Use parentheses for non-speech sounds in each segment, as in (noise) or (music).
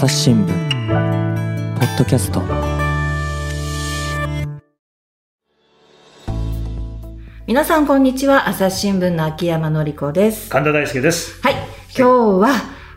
朝日新聞ポッドキャスト皆さんこんにちは朝日新聞の秋山紀子です神田大輔です。はい今日は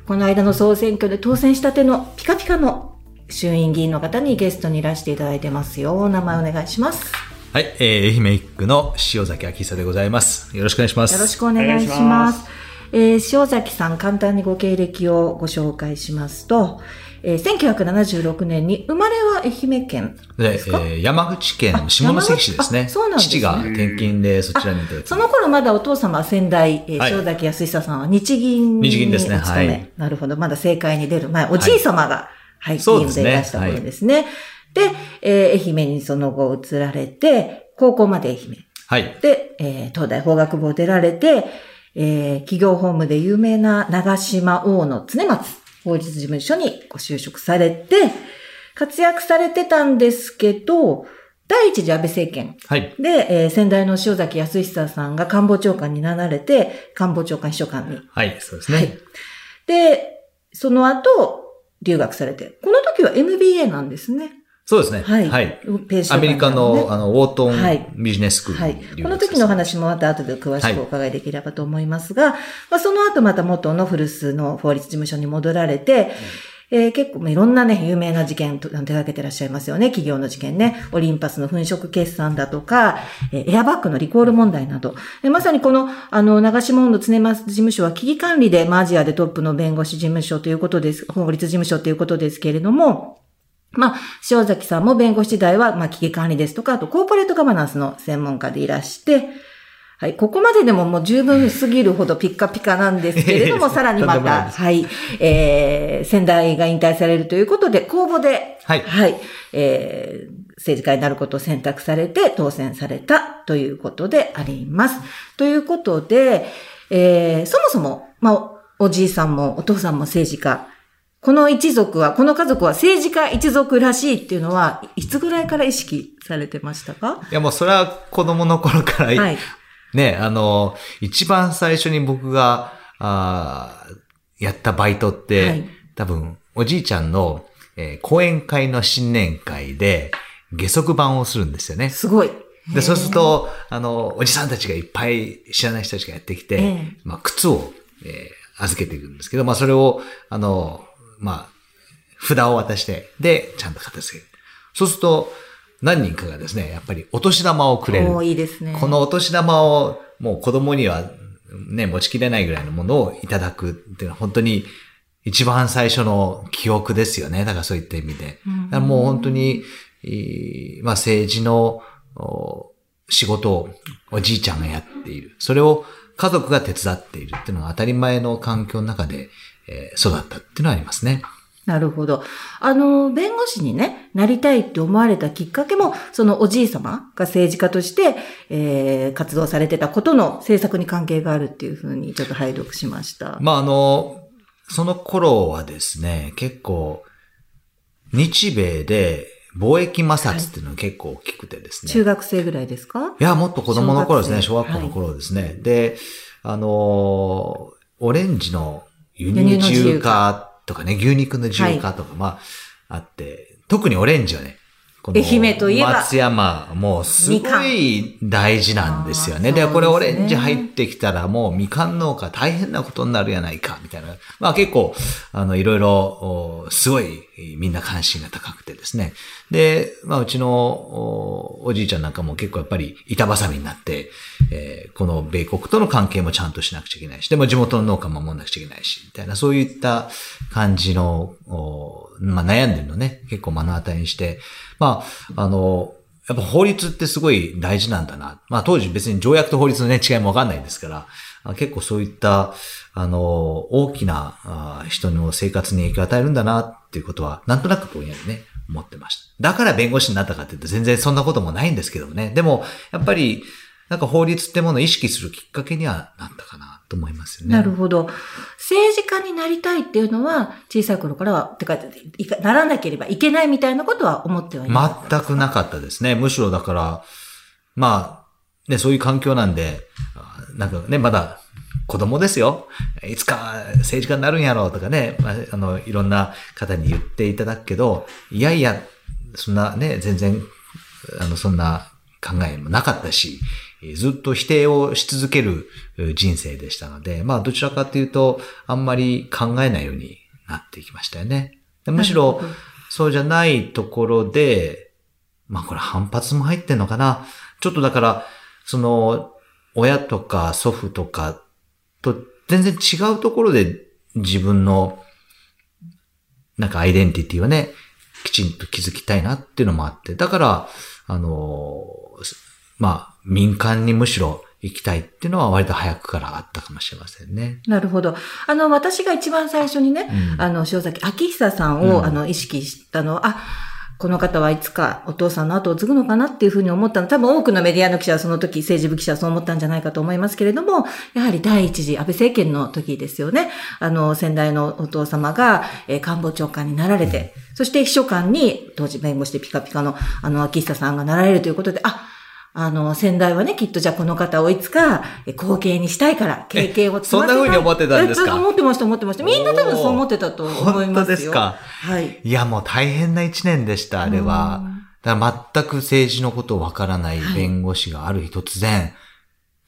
この間の総選挙で当選したてのピカピカの衆院議員の方にゲストにいらしていただいてますよお名前お願いしますはい、えー、愛媛一区の塩崎明久でございます。よろしくお願いします。よろしくお願いしお願いします。えー塩崎さん、簡単にご経歴をご紹介しますと、えー1976年に生まれは愛媛県で、ですか、えー山口県下関市ですね。あそうなんですね。父が転勤でそちらにいたその頃まだお父様は先代、えーはい。塩崎康久さんは日銀に日銀ですね。お勤め、はい。なるほど。まだ政界に出る前、おじい様が、はい、議員そうでいらした頃ですね。でえー愛媛にその後移られて、高校まで愛媛。はい。で、えー東大法学部を出られて、えー企業法務で有名な長島大野常松法律事務所にご就職されて、活躍されてたんですけど、第一次安倍政権はい。で、えー先代の塩崎康久さんが官房長官になられて、官房長官秘書官に。はい、そうですね。はい。で、その後、留学されて、この時は MBA なんですね。そうですね。はい。はい。ページアメリカの、あの、ウォートはいンビジネススクールはい。この時の話もまた後で詳しくお伺いできればと思いますが、まあ、その後また元の古巣の法律事務所に戻られて、えー結構まあいろんなね、有名な事件と手掛けてらっしゃいますよね。企業の事件ね。オリンパスの粉飾決算だとか、えーエアバッグのリコール問題など。えーまさにこの、あの、長島の常松事務所は危機管理で、まあアジアでトップの弁護士事務所ということです、法律事務所ということですけれども、まあ、塩崎さんも弁護士時代は、まあ、危機管理ですとか、あと、コーポレートガバナンスの専門家でいらして、はい、ここまででももう十分すぎるほどピッカピカなんですけれども、さらにまた、はい、えー、先代が引退されるということで、公募で、はいはい、えー、政治家になることを選択されて当選されたということであります。ということで、えー、そもそも、まあ、おおじいさんもお父さんも政治家、この一族は、この家族は政治家一族らしいっていうのは、いつぐらいから意識されてましたか？いや、もうそれは子供の頃から、はい。ね、あの、一番最初に僕が、あーやったバイトって、はい多分、おじいちゃんの、えー講演会の新年会で、下足版をするんですよね。すごい。で、そうすると、あの、おじさんたちがいっぱい知らない人たちがやってきて、ええまあ、靴を、えー預けていくんですけど、まあ、それを、あの、まあ、札を渡して、で、ちゃんと片付ける。そうすると、何人かがですね、やっぱりお年玉をくれる。いいですね。このお年玉をもう子供にはね、持ちきれないぐらいのものをいただくっていうのは本当に一番最初の記憶ですよね。だからそういった意味で。うんもう本当に、まあ政治のお仕事をおじいちゃんがやっている。それを家族が手伝っているっていうのが当たり前の環境の中で、えー育ったっていうのはありますね。なるほど。あの、弁護士にね、なりたいって思われたきっかけも、そのおじい様が政治家として、えー、活動されてたことの政策に関係があるっていうふうにちょっと拝読しました。まあ、あの、その頃はですね、結構、日米で貿易摩擦っていうのが結構大きくてですね。中学生ぐらいですか？いや、もっと子供の頃ですね、小小学校の頃ですね。で、あのーオレンジの輸入自由化。とかね、牛肉の自由化とか、まあ、あって、特にオレンジはね、愛媛といえば松山、もうすごい大事なんですよね。で、これオレンジ入ってきたらもうみかん農家大変なことになるやないか、みたいな。まあ結構、あの、いろいろ、おすごいみんな関心が高くてですね。で、まあうちのおおじいちゃんなんかも結構やっぱり板挟みになって、えーこの米国との関係もちゃんとしなくちゃいけないし、でも地元の農家も守んなくちゃいけないし、みたいな、そういった感じの、おまあ悩んでるのね、結構目の当たりにして、まあ、あの、やっぱ法律ってすごい大事なんだな。まあ当時別に条約と法律のね、違いもわかんないですから、結構そういった、あの、大きな人の生活に影響を与えるんだなっていうことは、なんとなくぼんやりね、思ってました。だから弁護士になったかっていうと全然そんなこともないんですけどもね。でも、やっぱり、なんか法律ってものを意識するきっかけにはなったかなと思いますよね。なるほど。政治家になりたいっていうのは、小さい頃からは、てか、ならなければいけないみたいなことは思ってはいない。全くなかったですね。むしろだから、まあ、ね、そういう環境なんで、あなんかね、まだ子供ですよ。いつか政治家になるんやろうとかね、まあ、あの、いろんな方に言っていただくけど、いやいや、そんなね、全然、あの、そんな考えもなかったし、ずっと否定をし続ける人生でしたので、まあ、どちらかというと、あんまり考えないようになっていきましたよね。むしろ、そうじゃないところで、まあこれ反発も入ってんのかな。ちょっとだから、その、親とか祖父とかと全然違うところで自分の、なんかアイデンティティをね、きちんと築きたいなっていうのもあって、だから、あの、まあ、民間にむしろ行きたいっていうのは割と早くからあったかもしれませんね。なるほど。あの、私が一番最初にね、うん、あの、塩崎明久さんを、うん、あの、意識したのは、あ、この方はいつかお父さんの後を継ぐのかなっていうふうに思ったの。多分多くのメディアの記者はその時、政治部記者はそう思ったんじゃないかと思いますけれども、やはり第一次安倍政権の時ですよね。あの、先代のお父様が、えー、官房長官になられて、そして秘書官に、当時弁護士でピカピカの、あの、秋久さんがなられるということで、あ、あの、先代はね、きっとじゃあこの方をいつか後継にしたいから、経験を積ませたい。そんな風に思ってたんですか？思ってました、思ってました。みんな多分そう思ってたと思いますよ。本当ですか？はい。いや、もう大変な一年でした、あれは。だから全く政治のことをわからない弁護士がある日突然、はい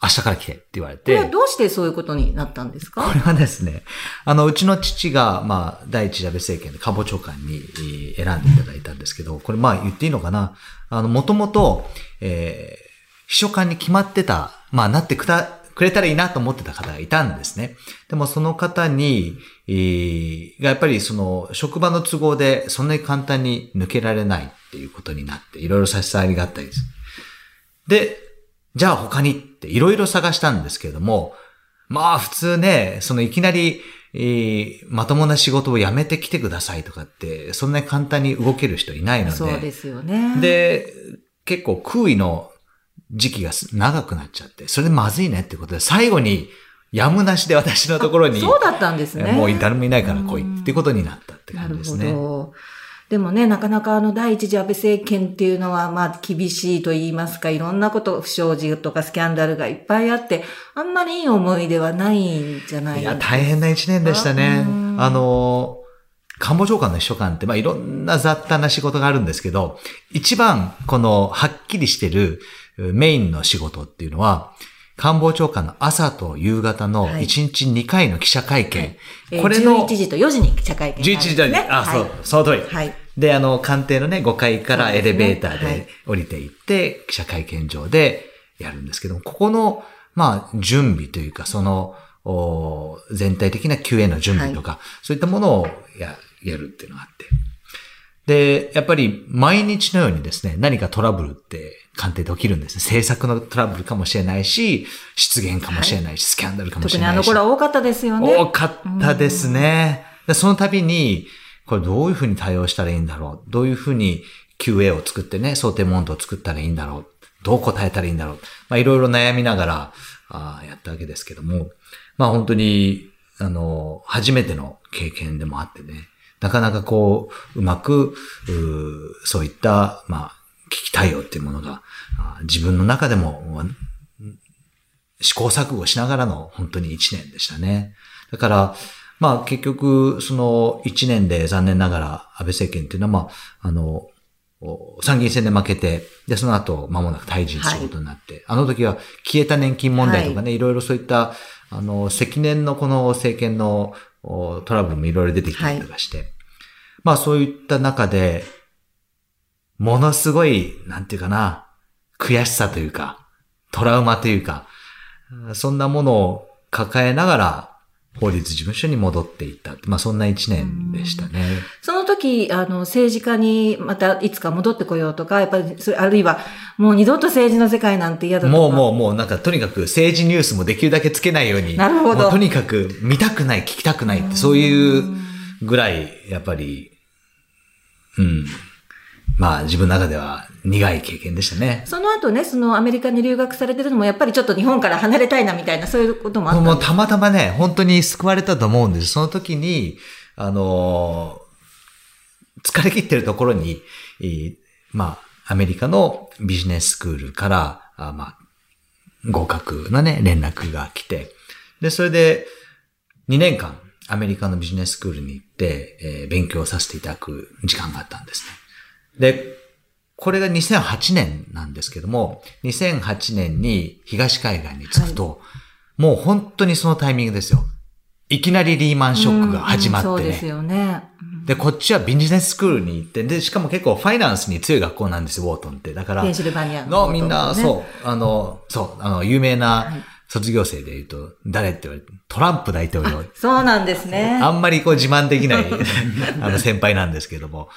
明日から来てって言われて。これはどうしてそういうことになったんですか？これはですね、あの、うちの父が、まあ、第一次安倍政権で官房長官に選んでいただいたんですけど、これまあ言っていいのかな？あの、もともと、えー、秘書官に決まってた、まあ、なってくた、くれたらいいなと思ってた方がいたんですね。でもその方に、えー、がやっぱりその職場の都合でそんなに簡単に抜けられないっていうことになって、いろいろ差し障りがあったりです。で、じゃあ他にっていろいろ探したんですけれども、まあ普通ね、そのいきなり、えー、まともな仕事を辞めてきてくださいとかって、そんなに簡単に動ける人いないので。そうですよね。で、結構空位の時期が長くなっちゃって、それでまずいねってことで、最後に、やむなしで私のところに。そうだったんですね。もう誰もいないから来いってことになったって感じですね。なるほど。でもね、なかなかあの第一次安倍政権っていうのは、まあ厳しいと言いますか、いろんなこと、不祥事とかスキャンダルがいっぱいあって、あんまりいい思い出はないんじゃないですか？いや、大変な一年でしたね。あの、官房長官の秘書官って、まあいろんな雑多な仕事があるんですけど、一番このはっきりしてるメインの仕事っていうのは、官房長官の朝と夕方の1日2回の記者会見。これの。11時と4時に記者会見、ね。11時と4時。あ、そう、その通り。はい。で、あの、官邸のね、5階からエレベーターで降りていって、記者会見場でやるんですけども、ここの、まあ、準備というか、その、全体的な QA の準備とか、はい、そういったものをややるっていうのがあって。で、やっぱり毎日のようにですね、何かトラブルって官邸で起きるんですね。政策のトラブルかもしれないし、失言かもしれないし、はい、スキャンダルかもしれないし。特にあの頃は多かったですよね。多かったですね。でその度に、これどういうふうに対応したらいいんだろう。どういうふうに QA を作ってね、想定問答を作ったらいいんだろう。どう答えたらいいんだろう。まあいろいろ悩みながらあやったわけですけども、まあ本当に、あの、初めての経験でもあってね、なかなかこう、うまく、うそういった、まあ、危機対応っていうものが、自分の中でも、試行錯誤しながらの本当に一年でしたね。だから、まあ結局、その一年で残念ながら安倍政権っていうのは、まあ、あの、参議院選で負けて、で、その後、間もなく退陣することになって、はい、あの時は消えた年金問題とかね、はい、いろいろそういった、あの、積年のこの政権のトラブルもいろいろ出てきたりとかして、はい、まあそういった中で、ものすごい、なんていうかな、悔しさというか、トラウマというか、そんなものを抱えながら、法律事務所に戻っていった。まあそんな一年でしたね。その時、あの、政治家にまたいつか戻ってこようとか、やっぱり、あるいは、もう二度と政治の世界なんて嫌だとか。もうもうもうなんかとにかく政治ニュースもできるだけつけないように。なるほど。とにかく見たくない、聞きたくないって、そういうぐらい、やっぱり、うん。まあ自分の中では苦い経験でしたね。その後ね、そのアメリカに留学されてるのもやっぱりちょっと日本から離れたいなみたいなそういうこともあったもうたまたまね、本当に救われたと思うんです。その時に、あのー、疲れ切ってるところに、まあ、アメリカのビジネススクールから、あまあ、合格のね、連絡が来て、で、それで2年間アメリカのビジネススクールに行って、えー勉強させていただく時間があったんですね。で、これが2008年なんですけども、2008年に東海岸に着くと、もう本当にそのタイミングですよ。いきなりリーマンショックが始まってね。そうですよね。うんで、こっちはビジネススクールに行って、で、しかも結構ファイナンスに強い学校なんですよ、ウォートンって。だから、ペンシルバニアのみんな、う。そう、あの、そう、あの、有名はない卒業生で言うと、誰って言われて、トランプ大統領。そうなんですね。あんまりこう自慢できない、(laughs) あの、先輩なんですけども。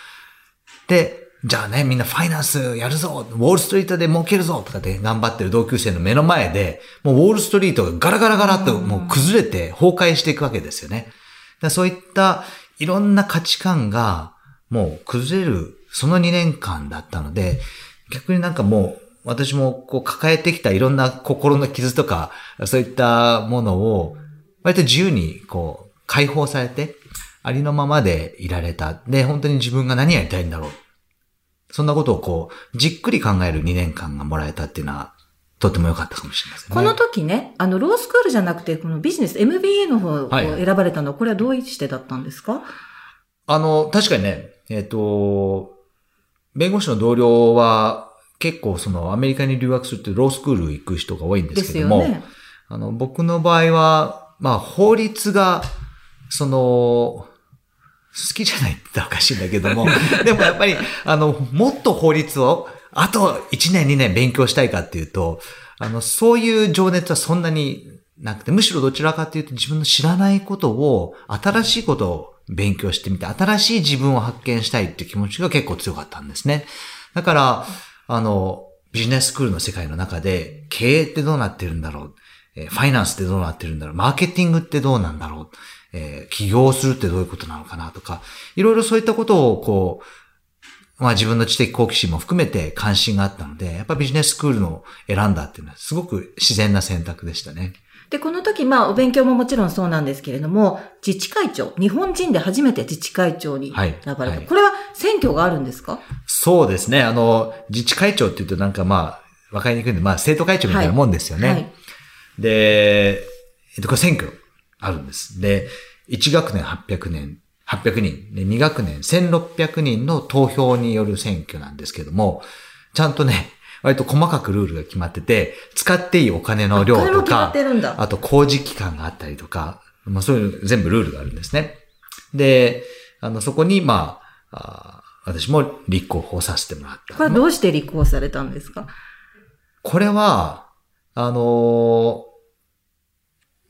で、じゃあね、みんなファイナンスやるぞウォールストリートで儲けるぞとかって頑張ってる同級生の目の前で、もうウォールストリートがガラガラガラっともう崩れて崩壊していくわけですよね。だそういったいろんな価値観がもう崩れる、その2年間だったので、逆になんかもう私もこう抱えてきたいろんな心の傷とか、そういったものを割と自由にこう解放されて、ありのままでいられた。で、本当に自分が何やりたいんだろう。そんなことをこう、じっくり考える2年間がもらえたっていうのは、とても良かったかもしれませんね。この時ね、あの、ロースクールじゃなくて、このビジネス、MBA の方をはい選ばれたのは、これはどうしてだったんですか？あの、確かにね、えっ、と、弁護士の同僚は結構そのアメリカに留学するってロースクール行く人が多いんでですすけども、よね。あの、僕の場合は、まあ、法律が、その、好きじゃないって言ったらおかしいんだけども、(laughs) でもやっぱり、あの、もっと法律を、あと1年2年勉強したいかっていうと、あの、そういう情熱はそんなになくて、むしろどちらかというと自分の知らないことを、新しいことを勉強してみて、新しい自分を発見したいっていう気持ちが結構強かったんですね。だから、あの、ビジネススクールの世界の中で、経営ってどうなってるんだろう？えファイナンスってどうなってるんだろう？マーケティングってどうなんだろう？えー起業するってどういうことなのかなとか、いろいろそういったことをこう、まあ自分の知的好奇心も含めて関心があったので、やっぱビジネススクールの選んだっていうのはすごく自然な選択でしたね。で、この時、まあ、お勉強ももちろんそうなんですけれども、自治会長、日本人で初めて自治会長にはい選ばれた。はいこれは選挙があるんですか？そうですね。あの、自治会長って言うとなんかまあ、わかりにくいんで、まあ生徒会長みたいなもんですよね。はい。で、えっと、これ選挙あるんです。で、1学年800年、800人、で2学年1600人の投票による選挙なんですけども、ちゃんとね、割と細かくルールが決まってて、使っていいお金の量とか。あと工事期間があったりとか、まあそういう全部ルールがあるんですね。で、あの、そこに、まあ、あ私も立候補させてもらった。これはどうして立候補されたんですかこれは、あの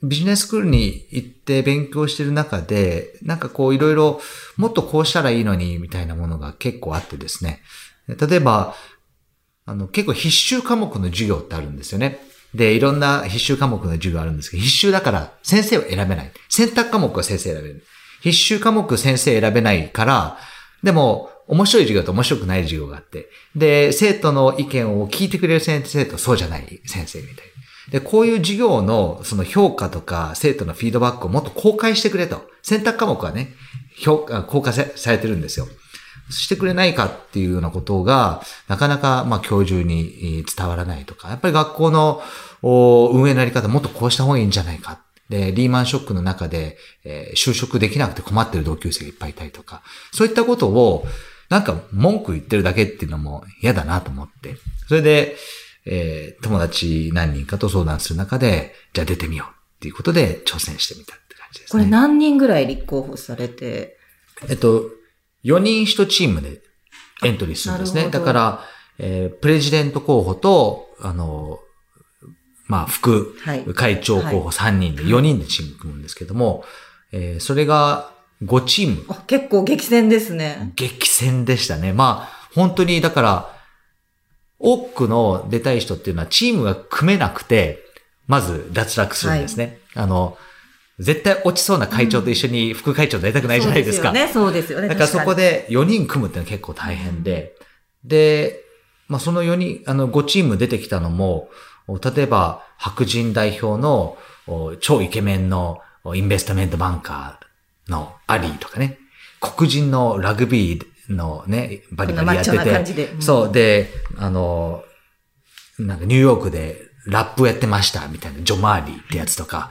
ビジネススクールに行って勉強してる中で、なんかこういろいろもっとこうしたらいいのにみたいなものが結構あってですね。例えば、あの結構必修科目の授業ってあるんですよね。で、いろんな必修科目の授業あるんですけど、必修だから先生を選べない。選択科目は先生選べる。必修科目先生選べないから、でも、面白い授業と面白くない授業があって、で、生徒の意見を聞いてくれる先生とそうじゃない先生みたいなで、こういう授業のその評価とか生徒のフィードバックをもっと公開してくれと。選択科目はね、評価、公開されてるんですよ。してくれないかっていうようなことが、なかなか、まあ、教授に伝わらないとか、やっぱり学校の運営のやり方もっとこうした方がいいんじゃないか。で、リーマンショックの中で、えー就職できなくて困ってる同級生がいっぱいいたりとか、そういったことを、なんか文句言ってるだけっていうのも嫌だなと思って、それで、えー友達何人かと相談する中で、じゃあ出てみようっていうことで挑戦してみたって感じですね。これ何人ぐらい立候補されて、えっと、4人1チームでエントリーするんですね。だから、えープレジデント候補と、あの、まあ、副はい会長候補3人で4人でチーム組むんですけども、えーそれが5チーム、あ結構激戦ですね。激戦でしたね。まあ、本当に、だから、多くの出たい人っていうのはチームが組めなくて、まず脱落するんですね。あの、絶対落ちそうな会長と一緒に副会長になりたくないじゃないですか。そうですよね。そうですよね。だからそこで。で4人組むってのは結構大変で、で、まあその4人、あの5チーム出てきたのも、お例えば白人代表のお超イケメンのおインベストメントバンカーのアリーとかね、黒人のラグビーのね、バリバリやってて、うん。そう、で、あの、なんかニューヨークでラップやってましたみたいな、ジョ・マーリーってやつとか、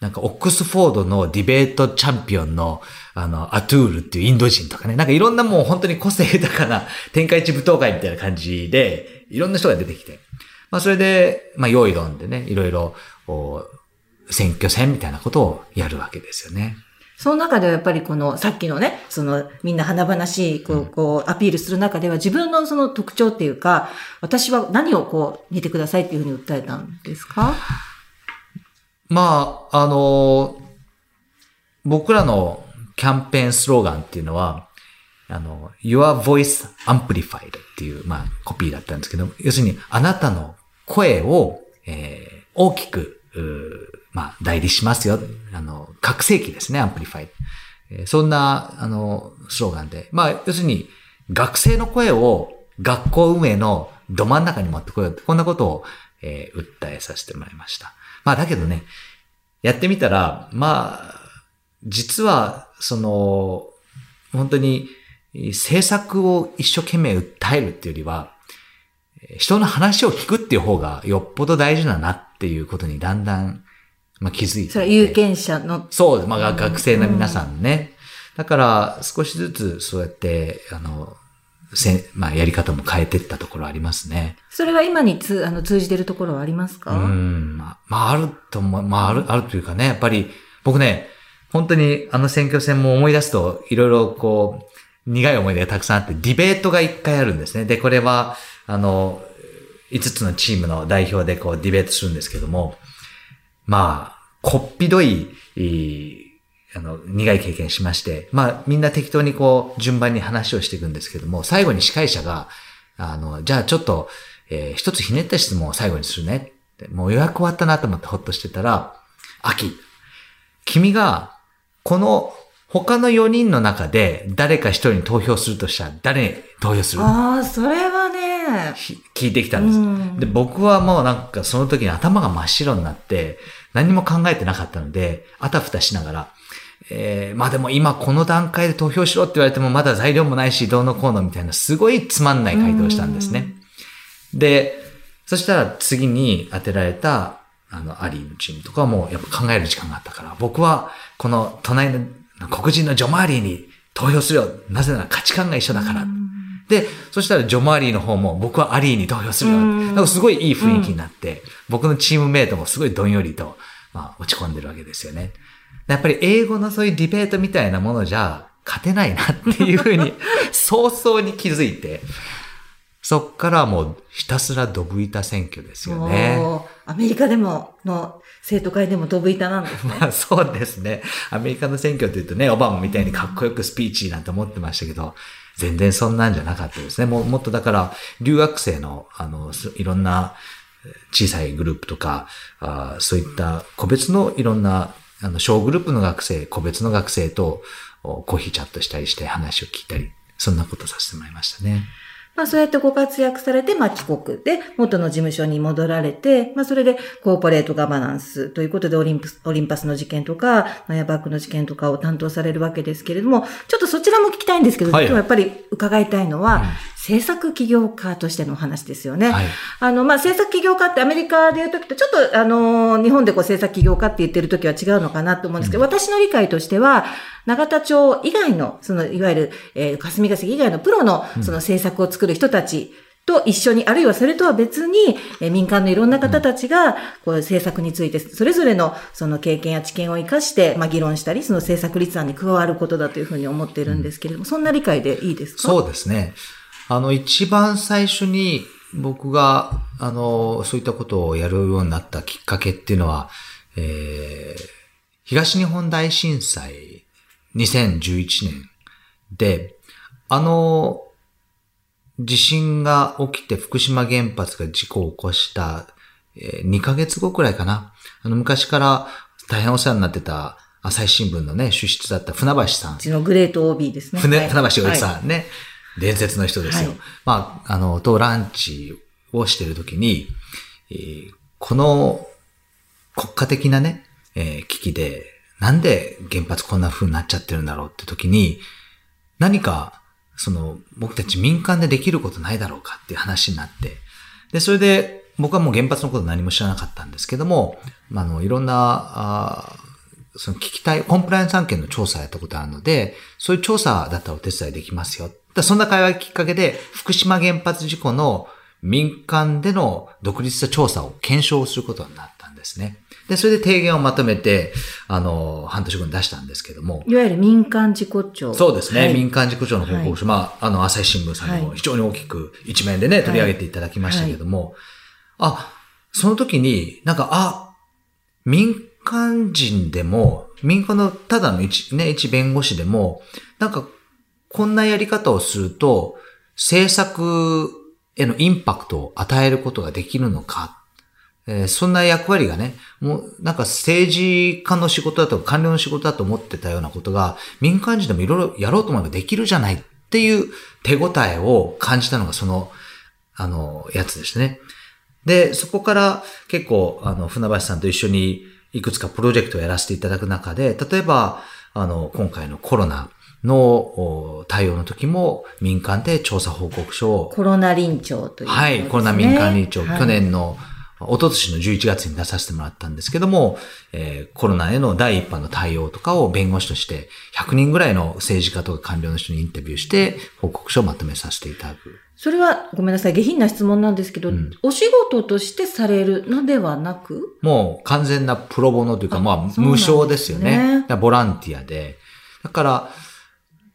なんかオックスフォードのディベートチャンピオンの、あの、アトゥールっていうインド人とかね、なんかいろんなもう本当に個性豊かな天下一舞踏会みたいな感じで、いろんな人が出てきて、まあそれで、まあ用意論でね、いろいろ、選挙戦みたいなことをやるわけですよね。その中ではやっぱりこの、さっきのね、その、みんな華々しい、こう、こう、アピールする中では自分のその特徴っていうか、私は何をこう、似てくださいっていうふうに訴えたんですか？まあ、あの、僕らのキャンペーンスローガンっていうのは、あの、Your Voice Amplified っていう、まあ、コピーだったんですけど、要するに、あなたの声を、えー、大きく、まあ、代理しますよ。あの、拡声器ですね、 amplify。えそんな、あの、スローガンで。まあ、要するに、学生の声を学校運営のど真ん中に持ってこようって、こんなことを、えー、訴えさせてもらいました。まあ、だけどね、やってみたら、まあ、実は、その、本当に、政策を一生懸命訴えるっていうよりは、人の話を聞くっていう方がよっぽど大事だなっていうことにだんだん、まあ、気づいて。それは有権者の。そう、まあ、学生の皆さんね。だから少しずつそうやって、あの、せまあ、やり方も変えていったところありますね。それは今につあの通じてるところはありますか？うん。まあ、まあ、あると思う。まあ、ある、あるというかね、やっぱり、僕ね、本当にあの選挙戦も思い出すと、いろいろこう、苦い思い出がたくさんあって、ディベートが一回あるんですね。で、これは、あの、5つのチームの代表でこうディベートするんですけども、まあ、こっぴどい、あの、苦い経験しまして、まあ、みんな適当にこう、順番に話をしていくんですけども、最後に司会者が、あの、じゃあちょっと、えー、一つひねった質問を最後にするね。もう予約終わったなと思ってほっとしてたら、秋、君が、この他の4人の中で誰か一人に投票するとしたら誰に投票するああ、それはね。聞いてきたんです。で、僕はもうなんかその時に頭が真っ白になって、何も考えてなかったので、あたふたしながら、えー、まあでも今この段階で投票しろって言われてもまだ材料もないし、どうのこうのみたいなすごいつまんない回答をしたんですね。で、そしたら次に当てられた、あの、アリーのチームとかもやっぱ考える時間があったから、僕はこの隣の黒人のジョマーリーに投票するよ。なぜなら価値観が一緒だから。で、そしたらジョマーリーの方も僕はアリーに投票するよ。なんかすごいいい雰囲気になって、僕のチームメイトもすごいどんよりと、まあ、落ち込んでるわけですよね。やっぱり英語のそういうディベートみたいなものじゃ勝てないなっていうふうに (laughs) 早々に気づいて、そっからもうひたすらドブ板選挙ですよね。アメリカでもの生徒会でもドブ板なんですね。(laughs) まあそうですね。アメリカの選挙って言うとね、オバマみたいにかっこよくスピーチなんて思ってましたけど、全然そんなんじゃなかったですね。ももっとだから、留学生の、あの、いろんな小さいグループとか、あそういった個別のいろんな、あの、小グループの学生、個別の学生とコーヒーチャットしたりして話を聞いたり、そんなことさせてもらいましたね。まあそうやってご活躍されて、まあ帰国で元の事務所に戻られて、まあそれでコーポレートガバナンスということでオリンプス、オリンパスの事件とか、マヤバックの事件とかを担当されるわけですけれども、ちょっとそちらも聞きたいんですけど、はい、今日やっぱり伺いたいのは、うん政策起業家としての話ですよね。はい、あの、まあ、政策起業家ってアメリカで言うときと、ちょっと、あの、日本でこう政策起業家って言ってるときは違うのかなと思うんですけど、うん、私の理解としては、永田町以外の、その、いわゆる、えー、霞が関以外のプロの、その政策を作る人たち、と一緒に、あるいはそれとは別に、え民間のいろんな方たちが、こう政策について、それぞれのその経験や知見を生かして、まあ議論したり、その政策立案に加わることだというふうに思っているんですけれども、そんな理解でいいですか？そうですね。あの、一番最初に僕が、あの、そういったことをやるようになったきっかけっていうのは、えー、東日本大震災2011年で、あの、地震が起きて福島原発が事故を起こした2ヶ月後くらいかな。あの昔から大変お世話になってた朝日新聞のね、主筆だった船橋さん。うちのグレート OB ですね。船、船橋おじさんね、はい、伝説の人ですよ。はい、まあ、あの、とランチをしてるときに、えー、この国家的なね、えー、危機で、なんで原発こんな風になっちゃってるんだろうって時に、何かその、僕たち民間でできることないだろうかっていう話になって、で、それで、僕はもう原発のこと何も知らなかったんですけども、まあ、あの、いろんな、あその聞きたい、コンプライアンス案件の調査やったことあるので、そういう調査だったらお手伝いできますよ。だそんな会話きっかけで、福島原発事故の民間での独立した調査を検証することになったんですね。で、それで提言をまとめて、あの、半年後に出したんですけども。いわゆる民間事故庁。そうですね。はい民間事故庁の報告書、まあ、あの、朝日新聞さんにも非常に大きく一面でね、取り上げていただきましたけども、あ、その時になんか、あ、民間人でも、民間のただの一、ね、一弁護士でも、なんか、こんなやり方をすると、政策へのインパクトを与えることができるのか。えーそんな役割がね、もうなんか政治家の仕事だとか官僚の仕事だと思ってたようなことが、民間人でもいろいろやろうと思えばできるじゃないっていう手応えを感じたのがその、あの、やつですね。で、そこから結構、あの、船橋さんと一緒にいくつかプロジェクトをやらせていただく中で、例えば、あの、今回のコロナのお対応の時も民間で調査報告書を。コロナ臨調という、はい、コロナ民間臨調、はい。去年の、一昨年の11月に出させてもらったんですけども、えーコロナへの第一波の対応とかを弁護士として、100人ぐらいの政治家とか官僚の人にインタビューして、報告書をまとめさせていただく。それは、ごめんなさい、下品な質問なんですけど、うん。お仕事としてされるのではなく？もう完全なプロボノというか、あまあ、無償ですよね。だからボランティアで。だから、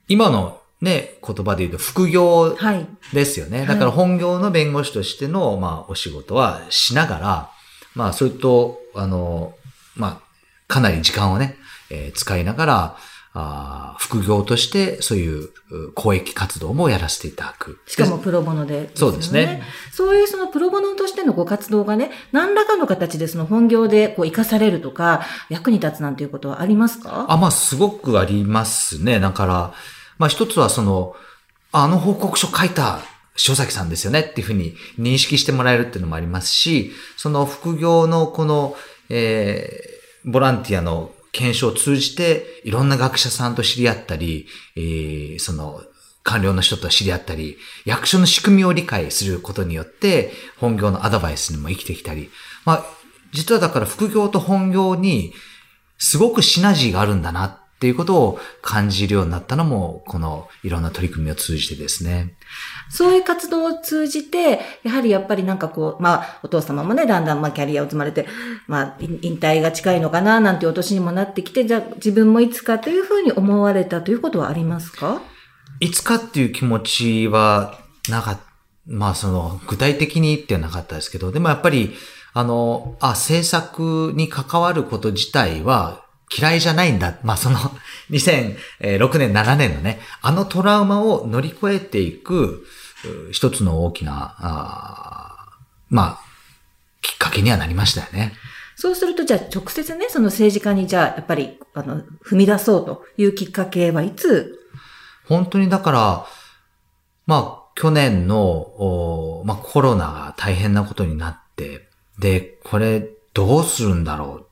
今のね、言葉で言うと副業はい。ですよね。はいだから本業の弁護士としての、まあ、お仕事はしながら、まあ、それと、あの、まあ、かなり時間をね、えー使いながら、あー副業として、そういうう公益活動もやらせていただく。しかもプロボノで、そうですね。そういうそのプロボノとしてのご活動がね、何らかの形でその本業でこう活かされるとか、役に立つなんていうことはありますか？あ、まあ、すごくありますね。だから、まあ、一つはその、あの報告書書いた塩崎さんですよねっていうふうに認識してもらえるっていうのもありますし、その副業のこの、えーボランティアの検証を通じて、いろんな学者さんと知り合ったり、えーその、官僚の人と知り合ったり、役所の仕組みを理解することによって、本業のアドバイスにも生きてきたり、まあ、実はだから副業と本業に、すごくシナジーがあるんだなっていうことを感じるようになったのも、このいろんな取り組みを通じてですね。そういう活動を通じて、やはりやっぱりなんかこう、まあ、お父様もね、だんだんまあキャリアを積まれて、まあ、引退が近いのかな、なんていうお年にもなってきて、じゃあ自分もいつかというふうに思われたということはありますかいつかっていう気持ちはなかった。まあその具体的にってはなかったですけど、でもやっぱり、あの、あ、制作に関わること自体は嫌いじゃないんだ。まあその (laughs) 2006年、7年のね、あのトラウマを乗り越えていくう一つの大きな、あーまあ、きっかけにはなりましたよね。そうすると、じゃあ直接ね、その政治家にじゃあ、やっぱり、あの、踏み出そうというきっかけはいつ？本当にだから、まあ、去年の、おまあ、コロナが大変なことになって、で、これどうするんだろう。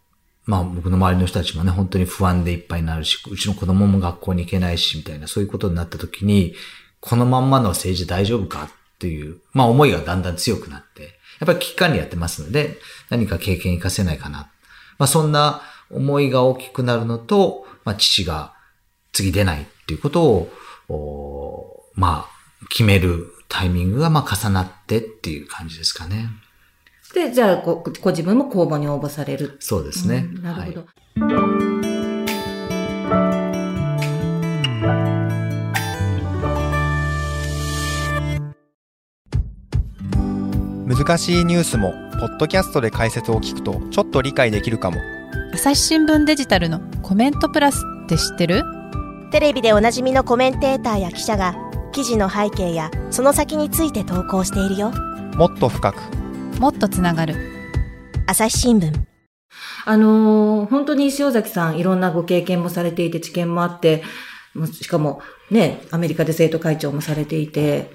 まあ、僕の周りの人たちもね、本当に不安でいっぱいになるし、うちの子供も学校に行けないし、みたいな、そういうことになった時に、このまんまの政治大丈夫かっていう、まあ、思いがだんだん強くなって、やっぱり危機管理やってますので、何か経験活かせないかな。まあ、そんな思いが大きくなるのと、まあ、父が次出ないっていうことを、まあ、決めるタイミングがまあ重なってっていう感じですかね。で、じゃあご、ご自分も公募に応募される。そうですね。うんなるほど。難しいニュースもポッドキャストで解説を聞くとちょっと理解できるかも朝日新聞デジタルのコメントプラスって知ってる？テレビでおなじみのコメンテーターや記者が記事の背景やその先について投稿しているよもっと深くもっとつながる。朝日新聞。あのー本当に塩崎さん、いろんなご経験もされていて、知見もあって、もうしかもね、アメリカで生徒会長もされていて、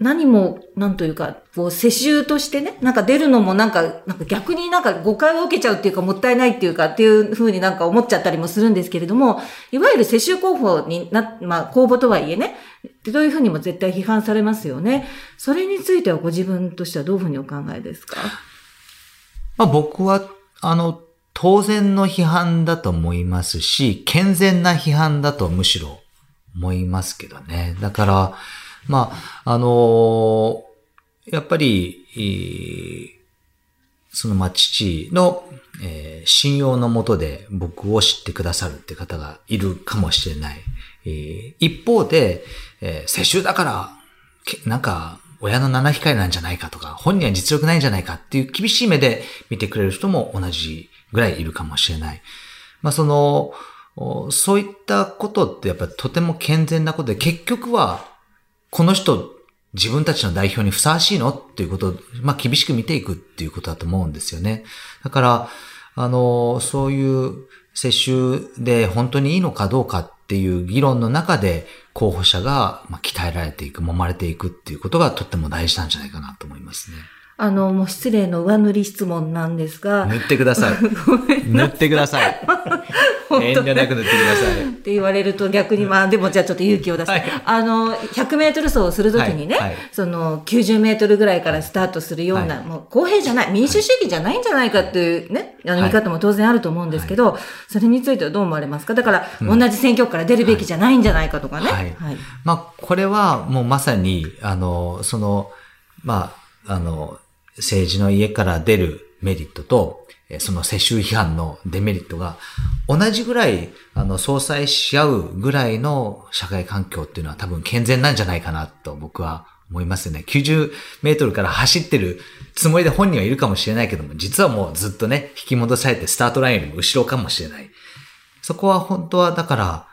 何も、なんというか、こう、世襲としてね、なんか出るのもなんか、なんか逆になんか誤解を受けちゃうっていうか、もったいないっていうか、っていうふうになんか思っちゃったりもするんですけれども、いわゆる世襲候補にな、まあ、公募とはいえね、どういうふうにも絶対批判されますよね。それについてはご自分としてはどういうふうにお考えですか？まあ僕は、あの、当然の批判だと思いますし、健全な批判だとむしろ思いますけどね。だから、まあ、あのやっぱり、そのまあ父の、えー信用のもとで僕を知ってくださるって方がいるかもしれない。えー一方で、えー世襲だから、なんか、親の七光なんじゃないかとか、本人は実力ないんじゃないかっていう厳しい目で見てくれる人も同じぐらいいるかもしれない。まあその、そういったことってやっぱりとても健全なことで、結局は、この人、自分たちの代表にふさわしいの？っていうことを、まあ厳しく見ていくっていうことだと思うんですよね。だから、あの、そういう接種で本当にいいのかどうかっていう議論の中で、候補者がまあ鍛えられていく、揉まれていくっていうことがとっても大事なんじゃないかなと思いますね。あの、もう失礼の上塗り質問なんですが、塗ってください。(laughs) 塗ってください。(laughs) 遠慮なく塗ってください。って言われると逆に、まあ、でもじゃあちょっと勇気を出して、はい。あの、100メートル走をするときにね、はい。はい。その90メートルぐらいからスタートするような、はい。もう公平じゃない、民主主義じゃないんじゃないかっていうね、あのはい見方も当然あると思うんですけど、それについてはどう思われますか？だから、同じ選挙区から出るべきじゃないんじゃないかとかね。はい。はい。まあ、これはもうまさに、あの、その、まあ、あの、政治の家から出るメリットと、えーその世襲批判のデメリットが同じぐらい、あの、相殺し合うぐらいの社会環境っていうのは多分健全なんじゃないかなと僕は思いますね。90メートルから走ってるつもりで本人はいるかもしれないけども、実はもうずっとね、引き戻されてスタートラインよりも後ろかもしれない。そこは本当はだから、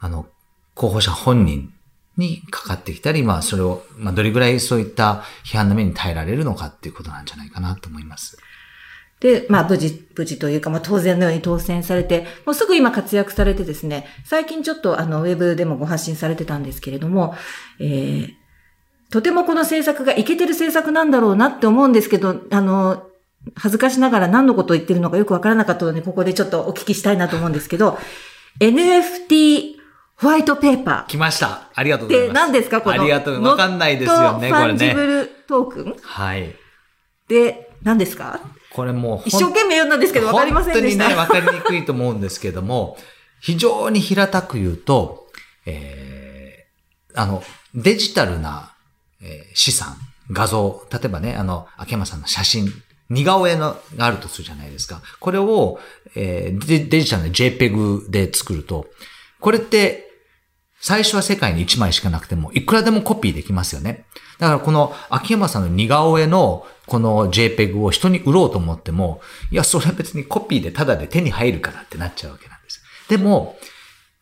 あの、候補者本人にかかってきたり、まあそれを、まあどれぐらいそういった批判の目に耐えられるのかっていうことなんじゃないかなと思います。で、まあ、無事、無事というか、まあ、当然のように当選されて、もうすぐ今活躍されてですね、最近ちょっと、あの、ウェブでもご発信されてたんですけれども、えー、とてもこの政策がいけてる政策なんだろうなって思うんですけど、あの、恥ずかしながら何のことを言ってるのかよくわからなかったので、ここでちょっとお聞きしたいなと思うんですけど、NFT ホワイトペーパー。来ました。ありがとうございます。で、何ですかこの。ありがとう。わかんないですよね、これ not fungib ね。 le token？はい。で、何ですか？これもう一生懸命読んだんですけど、わかりませんでした。本当にね、わかりにくいと思うんですけども、非常に平たく言うと、えー、あの、デジタルな、えー資産、画像、例えばね、あの、秋山さんの写真、似顔絵のがあるとするじゃないですか。これを、えーデデジタルな JPEG で作ると、これって、最初は世界に1枚しかなくても、いくらでもコピーできますよね。だからこの秋山さんの似顔絵のこの JPEG を人に売ろうと思っても、いや、それは別にコピーでタダで手に入るからってなっちゃうわけなんです。でも、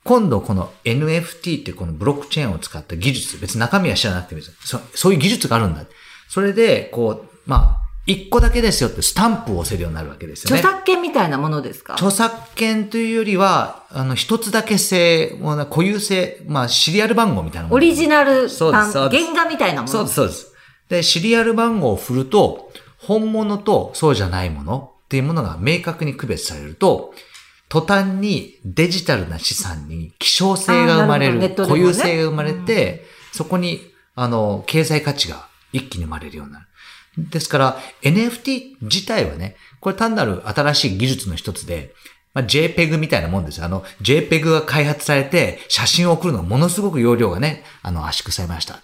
今度この NFT ってこのブロックチェーンを使った技術、別に中身は知らなくてもいいですそそういう技術があるんだ。それで、こう、まあ、一個だけですよってスタンプを押せるようになるわけですよね。著作権みたいなものですか？著作権というよりは、あの、一つだけ性、もうな固有性、まあ、シリアル番号みたいなもの。オリジナルそうですそうです原画みたいなもの？そうです、そうです。で、シリアル番号を振ると、本物とそうじゃないものっていうものが明確に区別されると、途端にデジタルな資産に希少性が生まれる、るね固有性が生まれて、そこに、あの、経済価値が一気に生まれるようになる。ですから、NFT 自体はね、これ単なる新しい技術の一つで、まあ、JPEG みたいなもんですよ。あの、JPEG が開発されて、写真を送るのものすごく容量がね、あの、圧縮されました。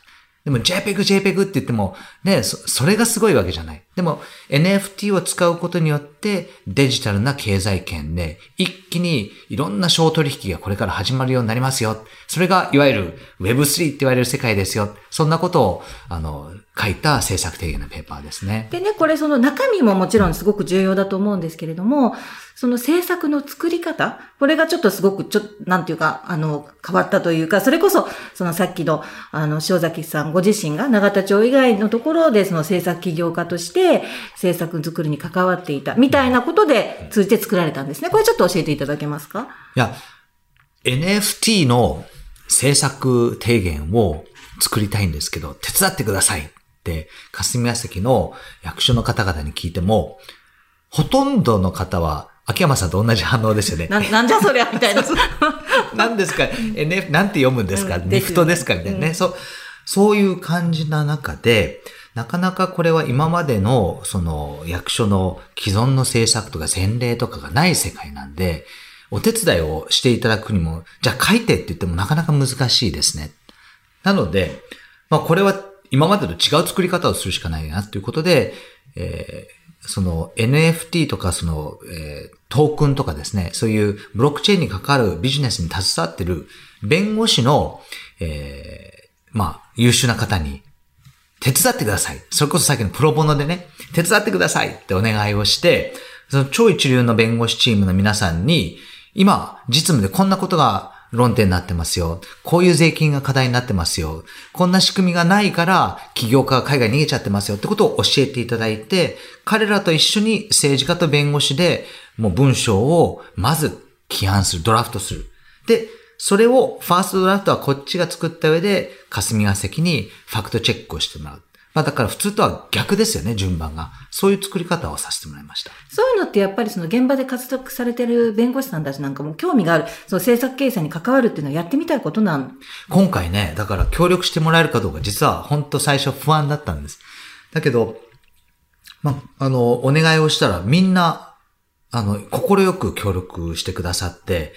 でも JPEG、JPEG って言っても、ね、そ、それがすごいわけじゃない。でも NFT を使うことによってデジタルな経済圏で一気にいろんな商取引がこれから始まるようになりますよ。それがいわゆる Web3 って言われる世界ですよ。そんなことを、あの、書いた政策提言のペーパーですね。でね、これその中身ももちろんすごく重要だと思うんですけれども、その政策の作り方、これがちょっとすごくちょっと、なんていうか、あの、変わったというか、それこそ、そのさっきの、あの、塩崎さんご自身が永田町以外のところで、その政策起業家として、政策作りに関わっていた、みたいなことで通じて作られたんですね。これちょっと教えていただけますか？いや、NFT の政策提言を作りたいんですけど、手伝ってくださいって、霞が関の役所の方々に聞いても、ほとんどの方は、秋山さんと同じ反応ですよね。な、なんじゃそりゃ、みたいな。何 (laughs) ですか ?NF、なんて読むんですか、うんネフトですか？みたいなね、そう、そういう感じな中で、なかなかこれは今までの、その、役所の既存の政策とか前例とかがない世界なんで、お手伝いをしていただくにも、じゃあ書いてって言ってもなかなか難しいですね。なので、まあこれは今までと違う作り方をするしかないなということで、えー、その NFT とかその、えー、トークンとかですね、そういうブロックチェーンに関わるビジネスに携わってる弁護士の、えー、まあ優秀な方に手伝ってください。それこそさっきのプロボノでね、手伝ってくださいってお願いをして、その超一流の弁護士チームの皆さんに、今、実務でこんなことが論点になってますよ。こういう税金が課題になってますよ。こんな仕組みがないから起業家が海外逃げちゃってますよってことを教えていただいて、彼らと一緒に政治家と弁護士でもう文章をまず起案する、ドラフトする。で、それをファーストドラフトはこっちが作った上で霞が関にファクトチェックをしてもらう。まあだから普通とは逆ですよね、順番が。そういう作り方をさせてもらいました。そういうのってやっぱりその現場で活躍されてる弁護士さんたちなんかも興味がある、その政策形成に関わるっていうのはやってみたいことなん？今回ね、だから協力してもらえるかどうか実は本当最初不安だったんです。だけど、まあ、あの、お願いをしたらみんな、あの、心よく協力してくださって、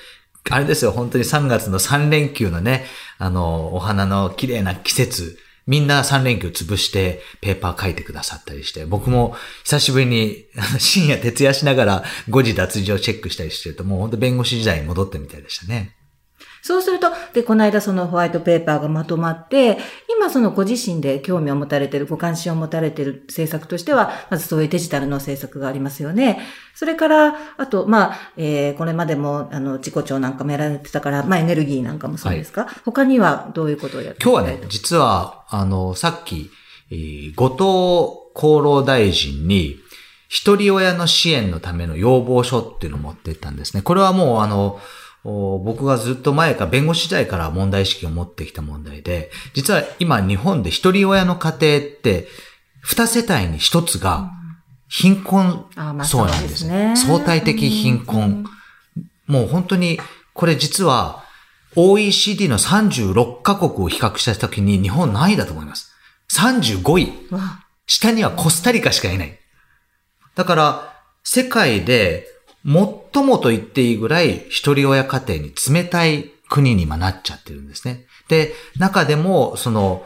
あれですよ、本当に3月の3連休のね、あの、お花の綺麗な季節、みんな3連休潰してペーパー書いてくださったりして、僕も久しぶりに深夜徹夜しながら5時脱字をチェックしたりしてると、もうほんと弁護士時代に戻ってみたいでしたね。そうすると、で、この間そのホワイトペーパーがまとまって、今そのご自身で興味を持たれている、ご関心を持たれている政策としては、まずそういうデジタルの政策がありますよね。それから、あと、まあ、えー、これまでも、あの、自己庁なんかもやられてたから、まあ、エネルギーなんかもそうですか、はい、他にはどういうことをやって今日はね、実は、あの、さっき、えー、後藤厚労大臣に、一人親の支援のための要望書っていうのを持っていったんですね。これはもう、あの、僕がずっと前から弁護士時代から問題意識を持ってきた問題で、実は今日本で一人親の家庭って二世帯に一つが貧困そうなんですね。相対的貧困。もう本当にこれ実は OECD の36カ国を比較したときに日本何位だと思います。35位。下にはコスタリカしかいない。だから世界で最もと言っていいぐらい一人親家庭に冷たい国に今なっちゃってるんですね。で、中でも、その、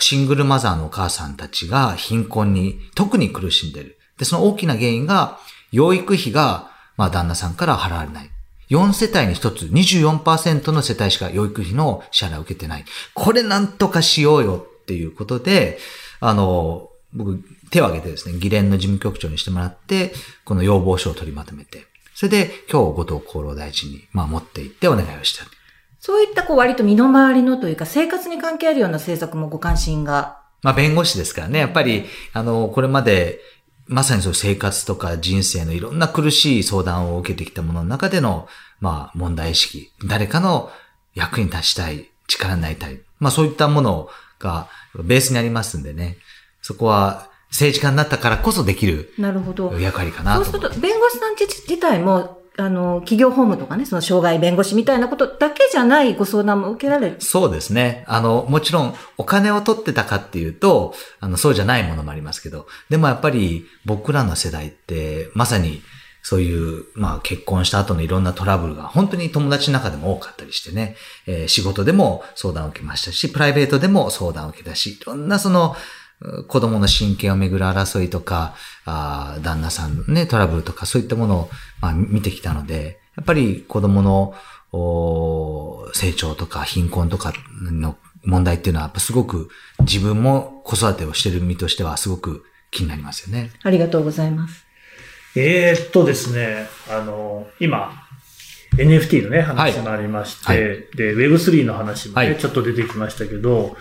シングルマザーのお母さんたちが貧困に特に苦しんでる。で、その大きな原因が、養育費が、まあ、旦那さんから払われない。4世帯に1つ、24%の世帯しか養育費の支払いを受けてない。これなんとかしようよっていうことで、あの、僕、手を挙げてですね、議連の事務局長にしてもらって、この要望書を取りまとめて、それで今日後藤厚労大臣に、まあ、持って行ってお願いをした。そういったこう割と身の回りのというか生活に関係あるような政策もご関心が。まあ弁護士ですからね。やっぱり、あの、これまで、まさにそう生活とか人生のいろんな苦しい相談を受けてきたものの中での、まあ問題意識。誰かの役に立ちたい、力になりたい。まあそういったものがベースにありますんでね。そこは政治家になったからこそできるなるほど役割かなと。そうすると、弁護士さん自体も、あの、企業法務とかね、その障害弁護士みたいなことだけじゃないご相談も受けられるそうですね。あの、もちろんお金を取ってたかっていうと、あの、そうじゃないものもありますけど、でもやっぱり僕らの世代って、まさにそういう、まあ結婚した後のいろんなトラブルが本当に友達の中でも多かったりしてね、えー、仕事でも相談を受けましたし、プライベートでも相談を受けたし、いろんなその、子供の親権をめぐる争いとか、あ旦那さんのね、トラブルとかそういったものを、まあ、見てきたので、やっぱり子供の成長とか貧困とかの問題っていうのは、やっぱすごく自分も子育てをしている身としてはすごく気になりますよね。ありがとうございます。えー、っとですね、あの、今、NFT のね、話もありまして、はいはい、で、Web3 の話もね、はい、ちょっと出てきましたけど、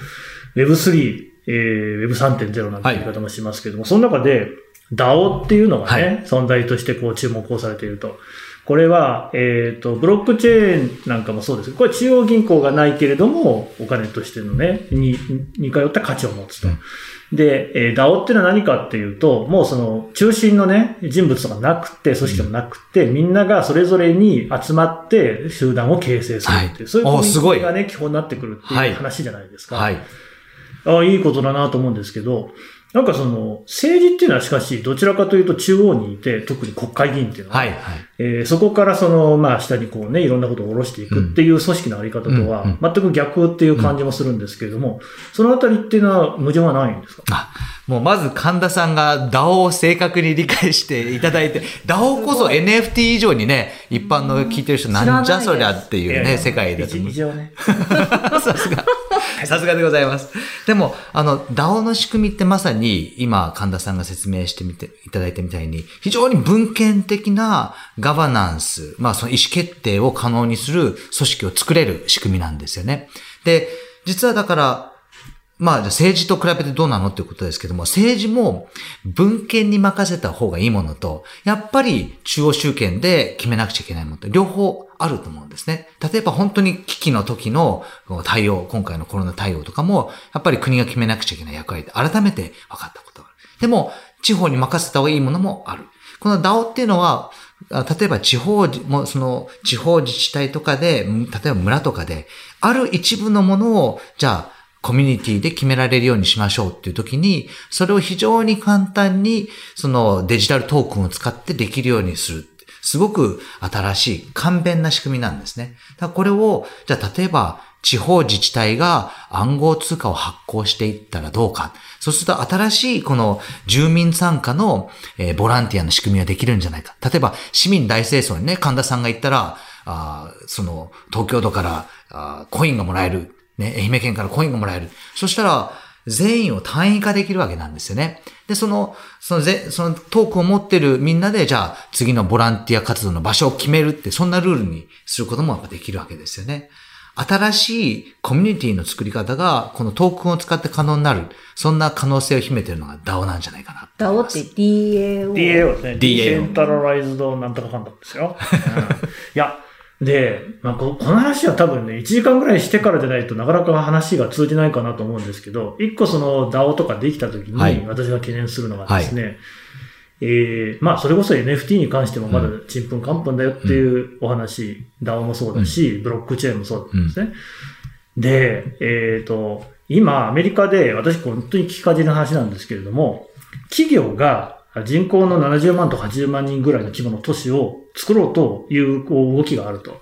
Web3、えー、Web3.0 なんて言い方もしますけども、はい、その中で DAO っていうのがね、はい、存在としてこう注目をされていると。これは、えっ、ー、と、ブロックチェーンなんかもそうですこれ中央銀行がないけれども、お金としてのね、に、似通った価値を持つと。うん、で、えー、DAO っていうのは何かっていうと、もうその中心のね、人物とかなくて、組織もなくて、うん、みんながそれぞれに集まって集団を形成するっていう、はい、そういうコミュニティがね、基本になってくるっていう話じゃないですか。はい、はいああ、いいことだなと思うんですけど、なんかその、政治っていうのはしかし、どちらかというと中央にいて、特に国会議員っていうのは、はい、はい。えーそこからその、まあ、下にこうね、いろんなことを下ろしていくっていう組織のあり方とは全く逆っていう感じもするんですけれども、そのあたりっていうのは矛盾はないんですか？あ、もうまず神田さんが DAO を正確に理解していただいて、(laughs) DAO こそ NFT 以上にね、一般の聞いてる人なんじゃそりゃっていうね、世界だと思う。一応ね。(laughs) さすが。さすがでございます。でも、あの、DAO の仕組みってまさに今、神田さんが説明してみていただいたみたいに、非常に文献的なガバナンス、まあその意思決定を可能にする組織を作れる仕組みなんですよね。で、実はだから、まあ、政治と比べてどうなのっていうことですけども、政治も文献に任せた方がいいものと、やっぱり中央集権で決めなくちゃいけないものと、両方あると思うんですね。例えば本当に危機の時の対応、今回のコロナ対応とかも、やっぱり国が決めなくちゃいけない役割で改めて分かったことがある。でも、地方に任せた方がいいものもある。この DAO っていうのは、例えば地方も、その地方自治体とかで、例えば村とかで、ある一部のものを、じゃあ、コミュニティで決められるようにしましょうっていう時に、それを非常に簡単に、そのデジタルトークンを使ってできるようにする。すごく新しい簡便な仕組みなんですね。だこれを、じゃあ例えば地方自治体が暗号通貨を発行していったらどうか。そうすると新しいこの住民参加の、えボランティアの仕組みができるんじゃないか。例えば市民大清掃にね、神田さんが言ったら、あその東京都からあコインがもらえる。ね、愛媛県からコインがもらえる。そしたら、全員を単位化できるわけなんですよね。で、その、そのぜ、そのトークンを持ってるみんなで、じゃあ次のボランティア活動の場所を決めるって、そんなルールにすることもやっぱできるわけですよね。新しいコミュニティの作り方が、このトークンを使って可能になる。そんな可能性を秘めてるのが DAO なんじゃないかな DAO。って DAO。DAO ですね。DAO ディセンタラライズドなんとかかんだんですよ。うんいや、で、まあ、ここの話は多分ね、1時間ぐらいしてからでないとなかなか話が通じないかなと思うんですけど、一個その DAO とかできた時はい。に私が懸念するのがですね、えーまあ、それこそ NFT に関してもまだちん。ぷんかんぷんだよっていうお話、DAO もそうだし、ブロックチェーンもそうなんですね。で、えっ、と、今、アメリカで、私、本当に聞きかじりの話なんですけれども、企業が人口の70万と80万人ぐらいの規模の都市を作ろうという動きがあると。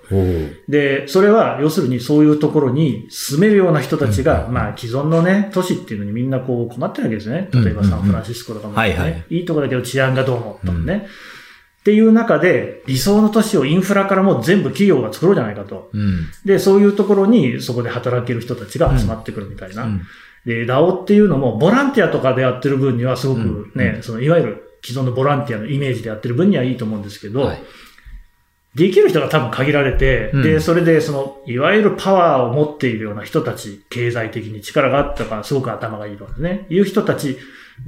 で、それは、要するにそういうところに住めるような人たちが、まあ、既存のね、都市っていうのにみんなこう困ってるわけですね。例えばサンフランシスコとかも、ねはいはいいいとこだけど治安がどうも、とかね。っていう中で、理想の都市をインフラからもう全部企業が作ろうじゃないかと。うん。で、そういうところにそこで働ける人たちが集まってくるみたいな。うんで、DAO っていうのも、ボランティアとかでやってる分にはすごくね、その、いわゆる既存のボランティアのイメージでやってる分にはいいと思うんですけど、はい。できる人が多分限られて、うん。で、それでその、いわゆるパワーを持っているような人たち、経済的に力があったから、すごく頭がいいとかね、いう人たち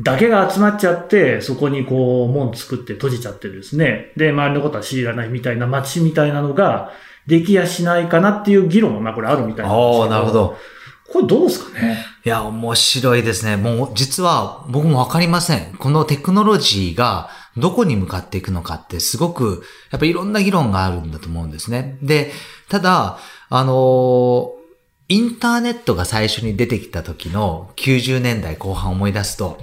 だけが集まっちゃって、そこにこう、門作って閉じちゃってですね、で、周りのことは知らないみたいな街みたいなのが、できやしないかなっていう議論も、まあこれあるみたいなんですけおー、なるほ。ど。これどうですかねいや、面白いですね。もう、実は僕もわかりません。このテクノロジーがどこに向かっていくのかってすごく、やっぱりいろんな議論があるんだと思うんですね。で、ただ、あのインターネットが最初に出てきた時の90年代後半を思い出すと、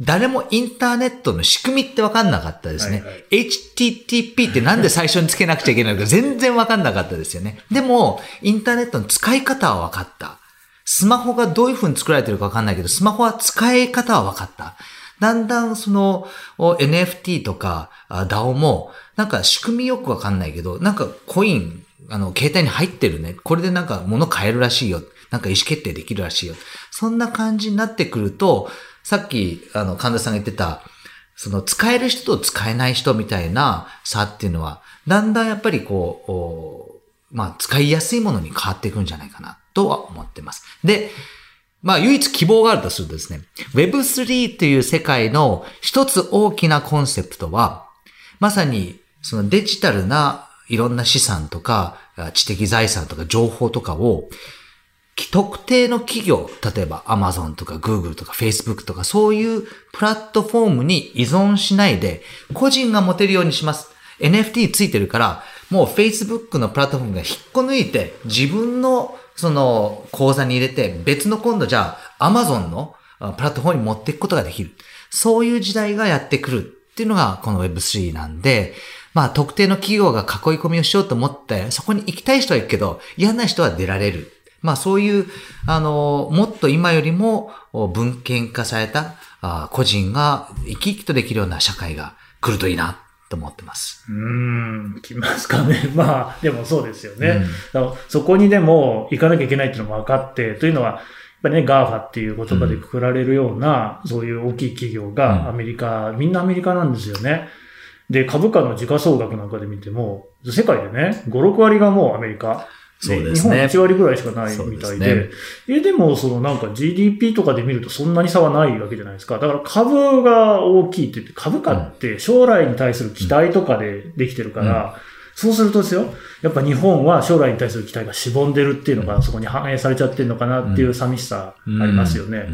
誰もインターネットの仕組みってわかんなかったですね。はいはい HTTP ってなんで最初につけなくちゃいけないのか全然わかんなかったですよね。でも、インターネットの使い方はわかった。スマホがどういう風に作られてるかわかんないけど、スマホは使い方は分かった。だんだんその NFT とか DAO も、なんか仕組みよくわかんないけど、なんかコイン、あの、携帯に入ってるね。これでなんか物買えるらしいよ。なんか意思決定できるらしいよ。そんな感じになってくると、さっき、あの、神田さんが言ってた、その使える人と使えない人みたいな差っていうのは、だんだんやっぱりこう、まあ、使いやすいものに変わっていくんじゃないかな、とは思ってます。で、まあ、唯一希望があるとするとですね、Web3 という世界の一つ大きなコンセプトは、まさに、そのデジタルないろんな資産とか、知的財産とか情報とかを、特定の企業、例えば Amazon とか Google とか Facebook とかそういうプラットフォームに依存しないで、個人が持てるようにします。NFT ついてるから、もう Facebook のプラットフォームが引っこ抜いて、自分のその口座に入れて、別の今度じゃあ Amazon のプラットフォームに持っていくことができる。そういう時代がやってくるっていうのがこの Web3 なんで、まあ特定の企業が囲い込みをしようと思って、そこに行きたい人は行くけど、嫌な人は出られる。まあそういう、あの、もっと今よりも文献化された個人が生き生きとできるような社会が来るといいなと思ってます。うーん、来ますかね。(laughs) まあ、でもそうですよね。うんそこにでも行かなきゃいけないっていうのも分かって、というのは、やっぱりね、GAFA っていう言葉でくくられるような、そういう大きい企業うんがアメリカ、みんなアメリカなんですよね。で、株価の時価総額なんかで見ても、世界でね、5、6割がもうアメリカ。そうですね日本1割ぐらいしかないみたいで。でえ、でも、そのなんか GDP とかで見るとそんなに差はないわけじゃないですか。だから株が大きいって言って、株価って将来に対する期待とかでできてるから、そうするとですよ、やっぱ日本は将来に対する期待がしぼんでるっていうのがそこに反映されちゃってるのかなっていう寂しさありますよね。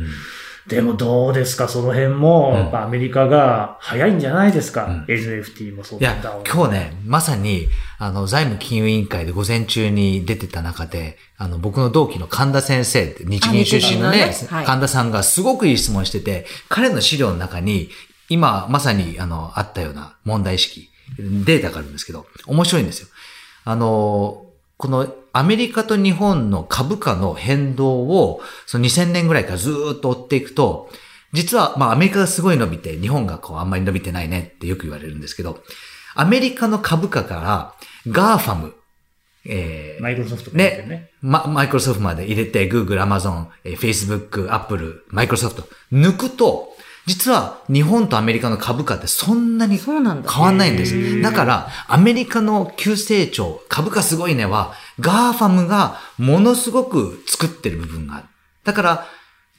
うんでもどうですか、その辺も、うん。やっぱアメリカが早いんじゃないですか。うん。NFT もそういやだ、今日ね、まさに、あの、財務金融委員会で午前中に出てた中で、あの、僕の同期の神田先生って、日銀出身のね、ね。はい。神田さんがすごくいい質問してて、彼の資料の中に、今、まさに、あの、あったような問題意識、データがあるんですけど、面白いんですよ。あの、このアメリカと日本の株価の変動を、その2000年ぐらいからずーっと追っていくと、実は、まあアメリカがすごい伸びて、日本がこうあんまり伸びてないねってよく言われるんですけど、アメリカの株価から GAFAM、えーマイクロソフトねね。ま、マイクロソフトまで入れて、Google、Amazon、えー Facebook、Apple、マイクロソフト抜くと、実は日本とアメリカの株価ってそんなに。変わんないんです。だから、アメリカの急成長、株価すごいねは、 GAFAM がものすごく作ってる部分がある。だから、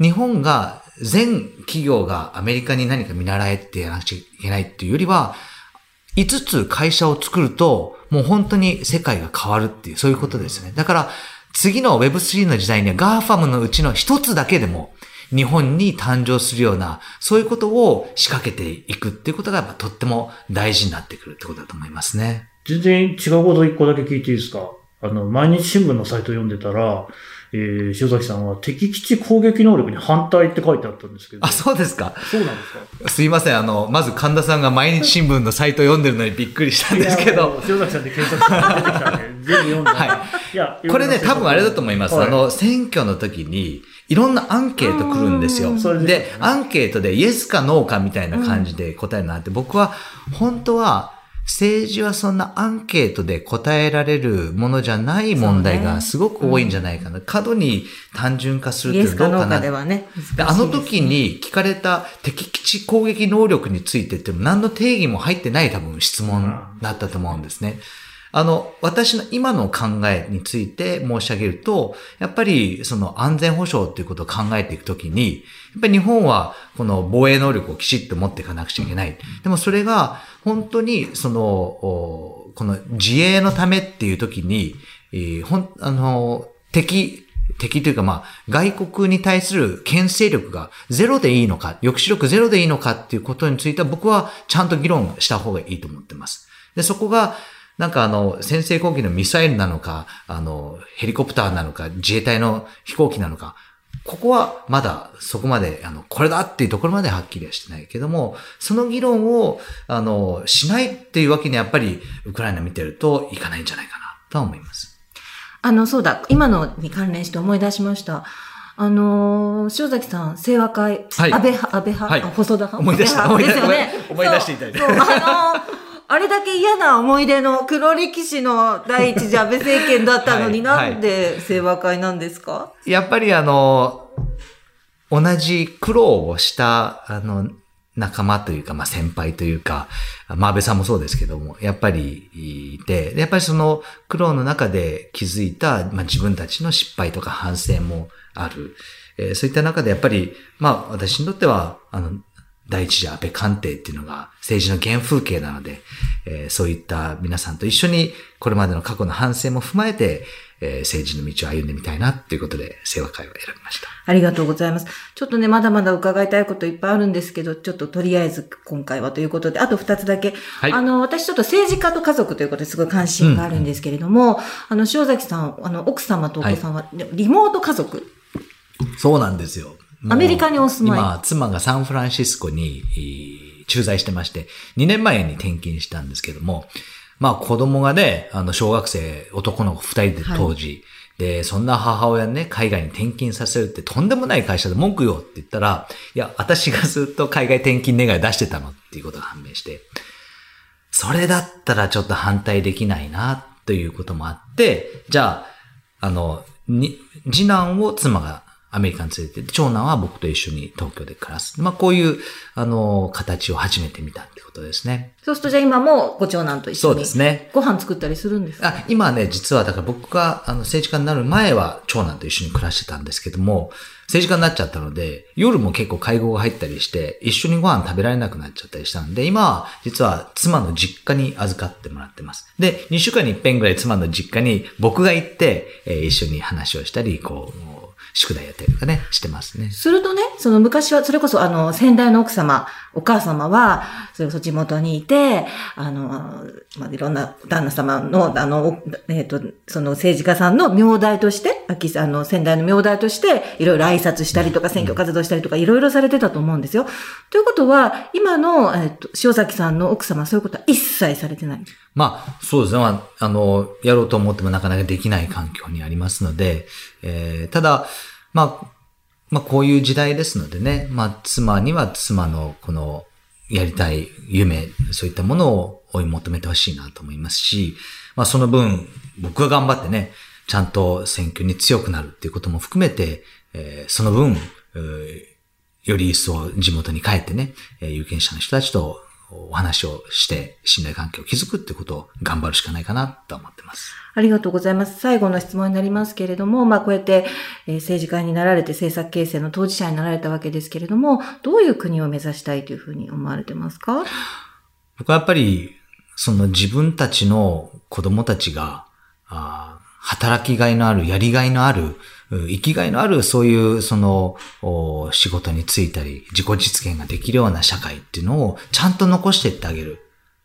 日本が全企業がアメリカに何か見習えってやらなくちゃいけないっていうよりは、5つ会社を作ると、もう本当に世界が変わるっていう、そういうことですね。だから、次の Web3 の時代には GAFAM のうちの一つだけでも、日本に誕生するような、そういうことを仕掛けていくっていうことが、とっても大事になってくるってことだと思いますね。全然違うこと一個だけ聞いていいですか？あの、毎日新聞のサイト読んでたら、えー、塩崎さんは敵基地攻撃能力に反対って書いてあったんですけど。あ、そうですか。そうなんですか？すいません。あの、まず神田さんが毎日新聞のサイトを読んでるのにびっくりしたんですけど。う塩崎さんで検索して出てきたんで、全部読んだ。。はいや、これね、多分あれだと思います。はいあの、選挙の時に、いろんなアンケート来るんですよ。それですで、アンケートでイエスかノーかみたいな感じで答えるのあって、僕は、本当は、政治はそんなアンケートで答えられるものじゃない問題がすごく多いんじゃないかな。過度に単純化するってどうかなで。はね。であの時に聞かれた敵基地攻撃能力についてって何の定義も入ってない多分質問だったと思うんですね。あの、私の今の考えについて申し上げると、やっぱりその安全保障っていうことを考えていくときに、やっぱり日本はこの防衛能力をきちっと持っていかなくちゃいけない。でもそれが本当にその、この自衛のためっていうときに、えーほん、あの、敵、敵というかまあ、外国に対する牽制力がゼロでいいのか、抑止力ゼロでいいのかっていうことについては僕はちゃんと議論した方がいいと思ってます。で、そこが、なんかあの、先制攻撃のミサイルなのか、あの、ヘリコプターなのか、自衛隊の飛行機なのか、ここはまだそこまで、あの、これだっていうところまではっきりはしてないけども、その議論を、あの、しないっていうわけにはやっぱり、ウクライナ見てるといかないんじゃないかな、とは思います。あの、そうだ、今のに関連して思い出しました。あのー、塩崎さん、清和会、はい。安倍派、安倍派、はい。あ細田派？思い出した思い出ですよね。思い出していただいて。あのーあれだけ嫌な思い出の黒歴史の第一次安倍政権だったのに、(laughs) はいなんで清和会なんですか？やっぱりあの、同じ苦労をした、あの、仲間というか、まあ先輩というか、まあ安倍さんもそうですけども、やっぱりいて、でやっぱりその苦労の中で気づいた、まあ自分たちの失敗とか反省もある。えーそういった中でやっぱり、まあ私にとっては、あの、第一次安倍官邸っていうのが政治の原風景なので、えーそういった皆さんと一緒にこれまでの過去の反省も踏まえて、えー政治の道を歩んでみたいなっていうことで、清和会を選びました。ありがとうございます。ちょっとね、まだまだ伺いたいこといっぱいあるんですけど、ちょっととりあえず今回はということで、あと二つだけ。はいあの、私ちょっと政治家と家族ということですごい関心があるんですけれども、あの、塩崎さん、あの、奥様とお子さんは、リモート家族そうなんですよ。アメリカにお住まい。今、妻がサンフランシスコに駐在してまして、2年前に転勤したんですけども、まあ子供がね、あの小学生、男の子2人で当時、はいで、そんな母親ね、海外に転勤させるってとんでもない会社で文句よって言ったら、いや、私がずっと海外転勤願い出してたのっていうことが判明して、それだったらちょっと反対できないな、ということもあって、じゃあ、あの、に、次男を妻がアメリカに連れてて、長男は僕と一緒に東京で暮らす。まあ、こういう、あの、形を初めて見たってことですね。そうすると、じゃあ今もご長男と一緒に。そうですね。ご飯作ったりするんですか？あ今はね、実は、だから僕が、あの、政治家になる前は、長男と一緒に暮らしてたんですけども、政治家になっちゃったので、夜も結構会合が入ったりして、一緒にご飯食べられなくなっちゃったりしたんで、今は実は妻の実家に預かってもらってます。で、2週間に一遍ぐらい妻の実家に僕が行って、えー、一緒に話をしたり、こう、宿題やったりとかね、してますね。するとね、その昔は、それこそあの、先代の奥様、お母様は、それこそ地元にいて、あの、まあ、いろんな旦那様の、あの、えっ、ー、と、その政治家さんの名代として、秋さんの先代の名代として、いろいろ挨拶したりとか、選挙活動したりとか、いろいろされてたと思うんですよ。ということは、今の、えっ、ー、と、塩崎さんの奥様はそういうことは一切されてない。まあ、そうですね。まあ、あの、やろうと思ってもなかなかできない環境にありますので、えー、ただ、まあ、まあ、こういう時代ですのでね、まあ、妻には妻のこの、やりたい夢、そういったものを追い求めてほしいなと思いますし、まあ、その分、僕が頑張ってね、ちゃんと選挙に強くなるっていうことも含めて、えー、その分、より一層地元に帰ってね、有権者の人たちとお話をして信頼関係を築くってことを頑張るしかないかなと思ってます。ありがとうございます。最後の質問になりますけれども、まあこうやって、えー、政治家になられて政策形成の当事者になられたわけですけれども、どういう国を目指したいというふうに思われてますか？僕はやっぱり、その自分たちの子供たちが、あ働きがいのある、やりがいのある、生きがいのある、そういう、その、仕事に就いたり、自己実現ができるような社会っていうのを、ちゃんと残していってあげる。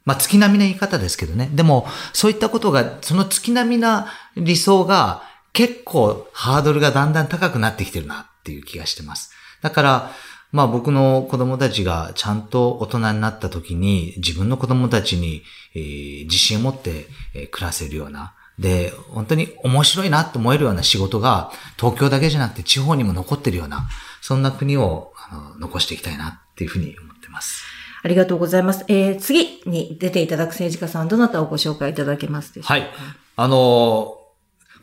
まあ、月並みな言い方ですけどね。でも、そういったことが、その月並みな理想が、結構ハードルがだんだん高くなってきてるなっていう気がしてます。だから、まあ僕の子供たちがちゃんと大人になった時に自分の子供たちに、えー、自信を持って、暮らせるような、で、本当に面白いなと思えるような仕事が東京だけじゃなくて地方にも残ってるような、そんな国をあの残していきたいなっていうふうに思ってます。ありがとうございます。えー、次に出ていただく政治家さん、どなたをご紹介いただけますでしょうか？はい。あの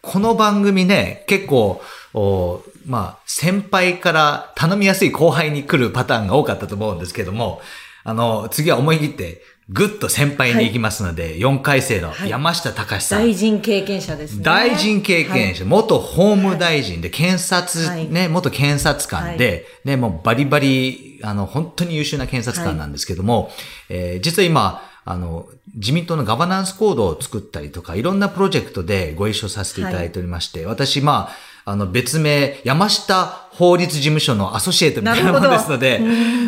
この番組ね、結構、おまあ、先輩から頼みやすい後輩に来るパターンが多かったと思うんですけども、あの、次は思い切って、ぐっと先輩に行きますので、はい、4回生の山下隆さん、はい、大臣経験者ですね。大臣経験者、はい、元法務大臣で、検察、ね、元検察官で、ね、もうバリバリ、あの、本当に優秀な検察官なんですけども、えー、実は今、あの、自民党のガバナンスコードを作ったりとか、いろんなプロジェクトでご一緒させていただいておりまして、私、まあ、あの、別名、山下法律事務所のアソシエイトみたいなものですので、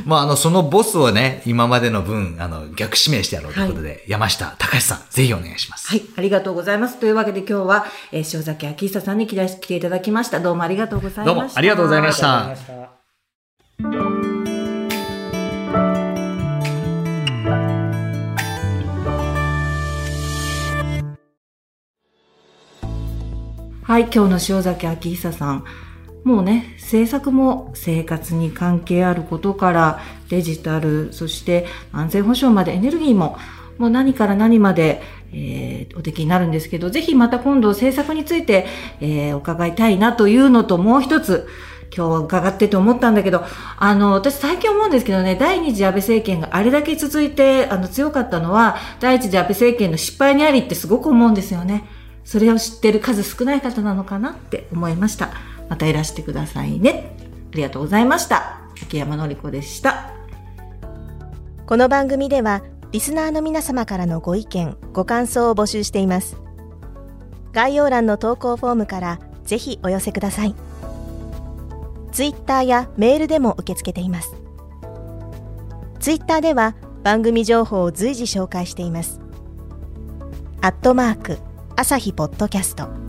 まあ、あの、そのボスをね、今までの分、あの、逆指名してやろうということで、はい、山下隆さん、ぜひお願いします。はい、ありがとうございます。というわけで今日は、えー、塩崎明久さんに来ていただきました。どうもありがとうございました。どうもありがとうございました。はい、今日の塩崎明久さん。もうね、政策も生活に関係あることからデジタル、そして安全保障までエネルギーも、もう何から何まで、えー、おできになるんですけど、ぜひまた今度政策について、えー、伺いたいなというのともう一つ、今日は伺ってて思ったんだけど、あの、私最近思うんですけどね、第二次安倍政権があれだけ続いて、あの、強かったのは、第一次安倍政権の失敗にありってすごく思うんですよね。それを知ってる数少ない方なのかなって思いました。またいらしてくださいね。ありがとうございました。秋山のり子でした。この番組では、リスナーの皆様からのご意見、ご感想を募集しています。概要欄の投稿フォームからぜひお寄せください。ツイッターやメールでも受け付けています。ツイッターでは番組情報を随時紹介しています。アットマーク朝日ポッドキャスト